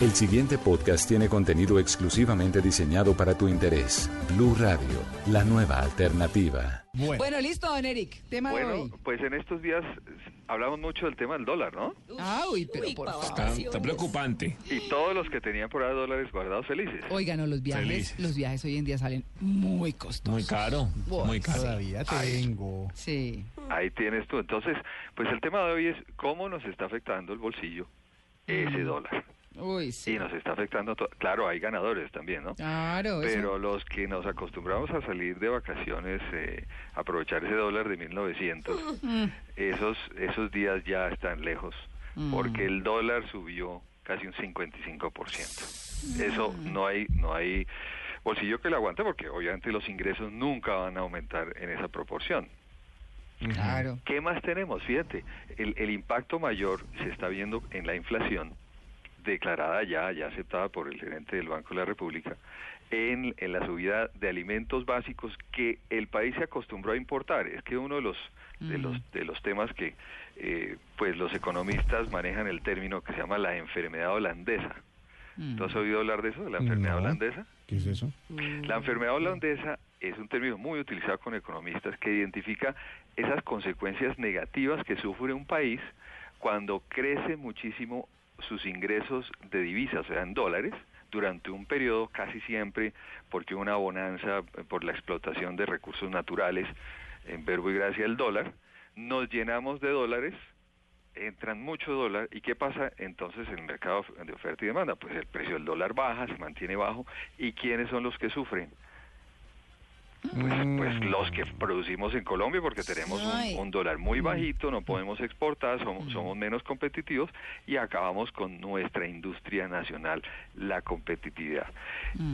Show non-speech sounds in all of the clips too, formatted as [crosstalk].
El siguiente podcast tiene contenido exclusivamente diseñado para tu interés. Blue Radio, la nueva alternativa. Bueno, listo, don Eric. Tema de Bueno, hoy. pues en estos días hablamos mucho del tema del dólar, ¿no? Ah, uy, pero por favor. Está, está preocupante. Y todos los que tenían por ahí dólares guardados felices. Oigan, no, los viajes, Felices. los viajes hoy en día salen muy costosos. Muy caro. Muy caro. Todavía tengo. Sí. Ahí tienes tú. Entonces, pues el tema de hoy es cómo nos está afectando el bolsillo ese dólar. Uy, sí. Y nos está afectando, claro, hay ganadores también, ¿no? Claro, eso. Pero los que nos acostumbramos a salir de vacaciones, eh, aprovechar ese dólar de 1900, [laughs] esos, esos días ya están lejos, porque el dólar subió casi un 55%. Eso no hay, no hay bolsillo que lo aguante, porque obviamente los ingresos nunca van a aumentar en esa proporción. Claro. ¿Qué más tenemos? Fíjate, el, el impacto mayor se está viendo en la inflación declarada ya, ya aceptada por el gerente del Banco de la República, en, en la subida de alimentos básicos que el país se acostumbró a importar. Es que uno de los de los de los temas que eh, pues los economistas manejan el término que se llama la enfermedad holandesa. ¿Tú has oído hablar de eso, de la enfermedad No. holandesa? ¿Qué es eso? La enfermedad holandesa es un término muy utilizado con economistas que identifica esas consecuencias negativas que sufre un país cuando crece muchísimo sus ingresos de divisas, o sea, en dólares, durante un periodo casi siempre porque una bonanza eh, por la explotación de recursos naturales, en verbo y gracia el dólar, nos llenamos de dólares entran mucho dólar y qué pasa entonces en el mercado de oferta y demanda pues el precio del dólar baja se mantiene bajo y quiénes son los que sufren pues, pues los que producimos en Colombia porque tenemos un, un dólar muy bajito, no podemos exportar, somos, somos menos competitivos y acabamos con nuestra industria nacional, la competitividad.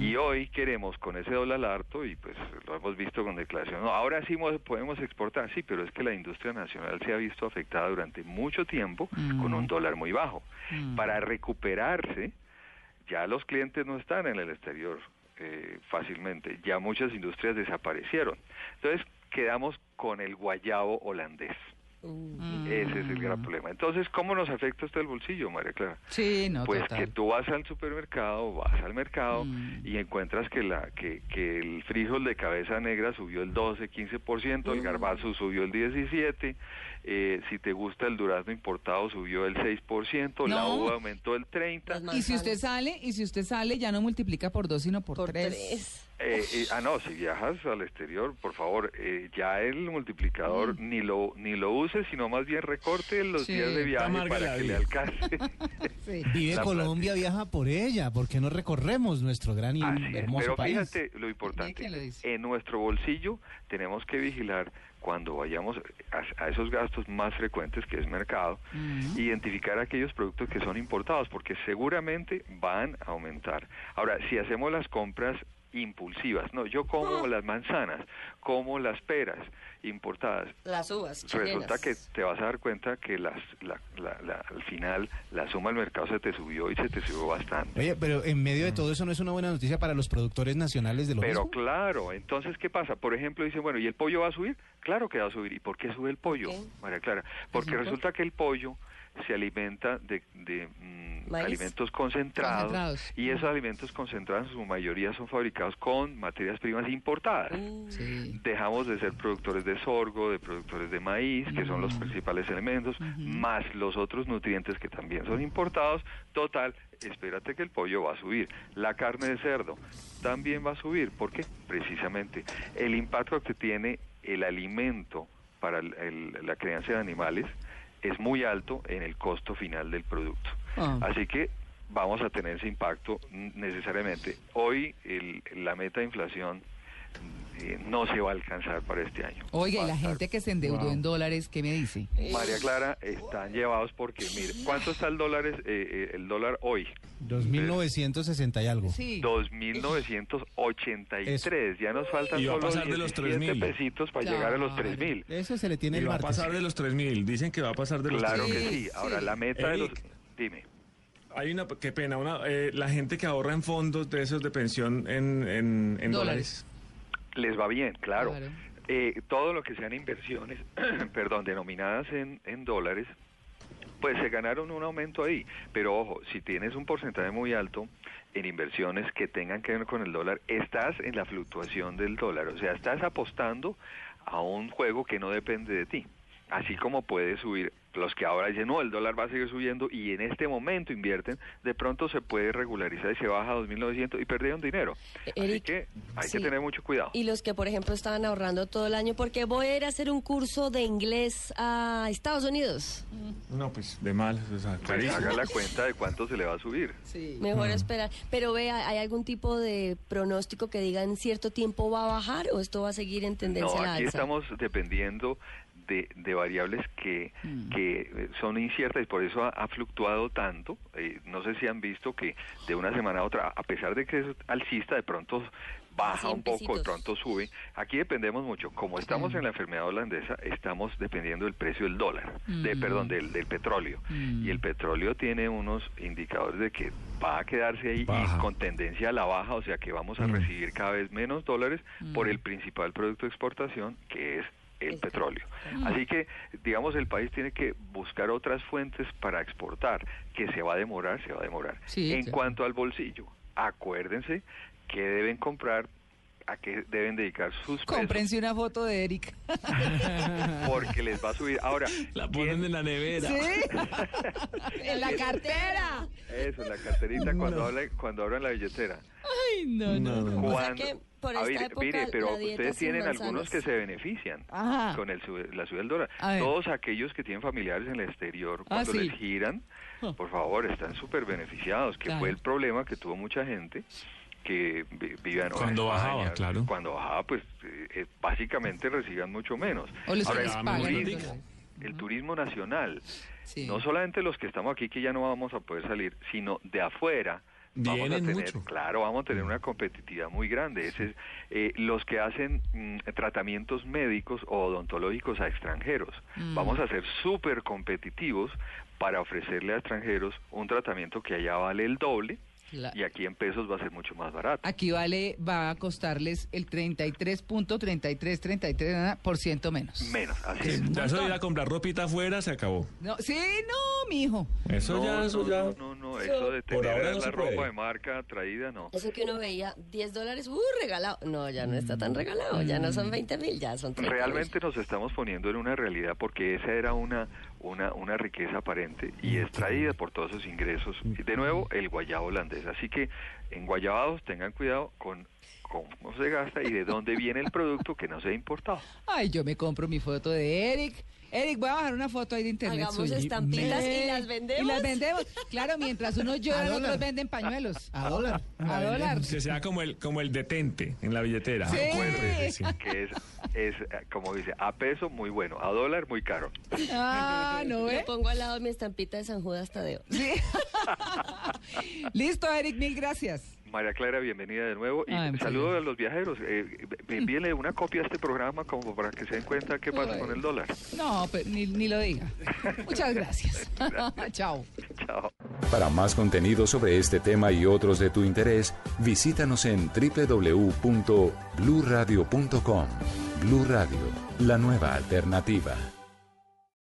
Y hoy queremos con ese dólar harto, y pues lo hemos visto con declaración, no, ahora sí mo- podemos exportar, sí, pero es que la industria nacional se ha visto afectada durante mucho tiempo con un dólar muy bajo. Para recuperarse, ya los clientes no están en el exterior eh, fácilmente, ya muchas industrias desaparecieron. Entonces quedamos con el guayabo holandés. Ese es el gran problema. Entonces, ¿cómo nos afecta esto el bolsillo, María Clara? Sí, no, pues total. que tú vas al supermercado, vas al mercado Mm. y encuentras que la que, que el frijol de cabeza negra subió el 12, 15%, el garbanzo subió el 17, eh, si te gusta el durazno importado subió el 6%, la No. uva aumentó el 30. Y si usted sale, y si usted sale, ya no multiplica por dos, sino por, tres. Eh, eh, ah, no, si viajas al exterior, por favor, eh, ya el multiplicador ni lo ni lo use, sino más bien recorte los Sí, días de viaje para que le alcance. [laughs] Sí. La Colombia, viaja por ella. ¿Por qué no recorremos nuestro gran y Así es, hermoso pero país? fíjate lo importante. lo. En nuestro bolsillo tenemos que vigilar cuando vayamos a, a esos gastos más frecuentes que es mercado, identificar aquellos productos que son importados, porque seguramente van a aumentar. Ahora, si hacemos las compras impulsivas, no, yo como las manzanas, como las peras importadas, Las uvas resulta chilenas. que te vas a dar cuenta que las, la- la- la- al final la suma del mercado se te subió y se te subió bastante. Oye, pero en medio de todo eso no es una buena noticia para los productores nacionales de lo Pero mismo. claro, entonces, ¿qué pasa? Por ejemplo, dicen, bueno, ¿y el pollo va a subir? Claro que va a subir. ¿Y por qué sube el pollo, qué? María Clara? Porque resulta que el pollo se alimenta de, de, mm, alimentos concentrados, Concentrados. y esos alimentos concentrados en su mayoría son fabricados con materias primas importadas. Sí. Dejamos de ser productores de sorgo, de productores de maíz, que son los principales elementos, más los otros nutrientes que también son importados. Total, espérate que el pollo va a subir. La carne de cerdo también va a subir. ¿Por qué? Precisamente el impacto que tiene el alimento para el- el- la crianza de animales es muy alto en el costo final del producto. Ah. Así que vamos a tener ese impacto necesariamente. Hoy el- la meta de inflación eh, no se va a alcanzar para este año. Oiga, y a la gente que se endeudó en dólares, ¿qué me dice? María Clara, están llevados porque, mire, ¿cuánto está el dólar, eh, eh, el dólar hoy? 2.960 y algo. Sí. 2.983. Ya nos faltan Y va a solo pasar de los 17 3.000. pesitos para llegar a los Claro. 3.000. Eso se le tiene Y el va a pasar de los 3.000. Dicen que va a pasar de los Claro 3.000. que Sí, sí. Ahora, sí. la meta de los... Dime. Hay una, qué pena, una, eh, la gente que ahorra en fondos de esos de pensión en, en, en Dólares. dólares. Les va bien, claro. Claro. Eh, todo lo que sean inversiones, [clears throat] perdón, denominadas en, en dólares, pues se ganaron un aumento ahí. Pero ojo, si tienes un porcentaje muy alto en inversiones que tengan que ver con el dólar, estás en la fluctuación del dólar. O sea, estás apostando a un juego que no depende de ti. Así como puede subir, los que ahora dicen, no, el dólar va a seguir subiendo y en este momento invierten, de pronto se puede regularizar y se baja a 2.900 y perdieron dinero. Así Eric, que hay sí. que tener mucho cuidado. Y los que, por ejemplo, estaban ahorrando todo el año, porque voy a ir a hacer un curso de inglés a Estados Unidos. No, pues de mal. O sea, Pues haga la cuenta de cuánto se le va a subir. Sí. Mejor esperar. Pero vea, ¿hay algún tipo de pronóstico que diga en cierto tiempo va a bajar o esto va a seguir en tendencia No, a la aquí alza? estamos dependiendo de, de variables que, que eh, son inciertas y por eso ha, ha fluctuado tanto. Eh, no sé si han visto que de una semana a otra, a pesar de que es alcista, de pronto baja 100 un poco, de pronto sube. Aquí dependemos mucho. Como estamos en la enfermedad holandesa, estamos dependiendo del precio del dólar, de perdón, del, del petróleo. Y el petróleo tiene unos indicadores de que va a quedarse ahí y con tendencia a la baja, o sea que vamos a recibir cada vez menos dólares por el principal producto de exportación, que es el petróleo. Así que, digamos, el país tiene que buscar otras fuentes para exportar, que se va a demorar, se va a demorar. Sí, en claro. cuanto al bolsillo, acuérdense que deben comprar, a qué deben dedicar sus pesos, Cómprense una foto de Eric. [laughs] [laughs] porque les va a subir. Ahora, La ponen ¿quién- en la nevera. [laughs] en la cartera. Eso, en la carterita cuando, hablan, cuando abran la billetera. Ay, no, no, no. O sea Cuando- que por A esta ver, época mire, pero la dieta ustedes tienen algunos que se benefician Ajá. con el la subida del dólar. Todos aquellos que tienen familiares en el exterior, Ah, cuando sí. les giran, por favor, están súper beneficiados, que Claro. fue el problema que tuvo mucha gente que vi- vivía en Cuando España, bajaba, claro. Cuando bajaba, pues eh, eh, básicamente recibían mucho menos. O les Ahora, el turismo, el turismo nacional, Sí. no solamente los que estamos aquí que ya no vamos a poder salir, sino de afuera. Vamos a tener, mucho. claro, vamos a tener una competitividad muy grande. Ese es, eh, los que hacen mm, tratamientos médicos o odontológicos a extranjeros. Vamos a ser súper competitivos para ofrecerle a extranjeros un tratamiento que allá vale el doble La- y aquí en pesos va a ser mucho más barato. Aquí vale, va a costarles el 33.3333 por ciento menos. Menos, así es. ya eso de ir a comprar ropita afuera se acabó. No, sí, no, mijo. Eso no, ya, no, eso ya. no, no, eso de tener ahora no la ropa puede. de marca traída, no. Eso que uno veía, 10 dólares, uh, regalado. No, ya no está tan regalado, ya no son 20 mil, ya son 30 Realmente nos estamos poniendo en una realidad porque esa era una, una, una riqueza aparente y es traída por todos esos ingresos. Y de nuevo, el guayabo holandés. Así que en guayabados tengan cuidado con cómo se gasta y de dónde viene el producto que no se ha importado. Ay, yo me compro mi foto de Eric. Eric, voy a bajar una foto ahí de internet Hagamos suya. estampitas y Eh, las vendemos. Y las vendemos. Claro, mientras unos lloran, otros venden pañuelos. A dólar. A dólar. Que sea como el, como el detente en la billetera. Sí. Que es, es, eh, como dice, a peso muy bueno, a dólar muy caro. Ah, ¿no Le ve? pongo al lado mi estampita de San Judas Tadeo. Sí. [laughs] Listo, Eric, mil gracias. María Clara, bienvenida de nuevo. Y Ay, saludo a los viajeros. Eh, envíenle una copia a este programa como para que se den cuenta qué pasa con el dólar. No, pero ni, ni lo diga. Muchas gracias. [laughs] [laughs] Chao. Chao. Para más contenido sobre este tema y otros de tu interés, visítanos en www.bluradio.com. Blu Radio, la nueva alternativa.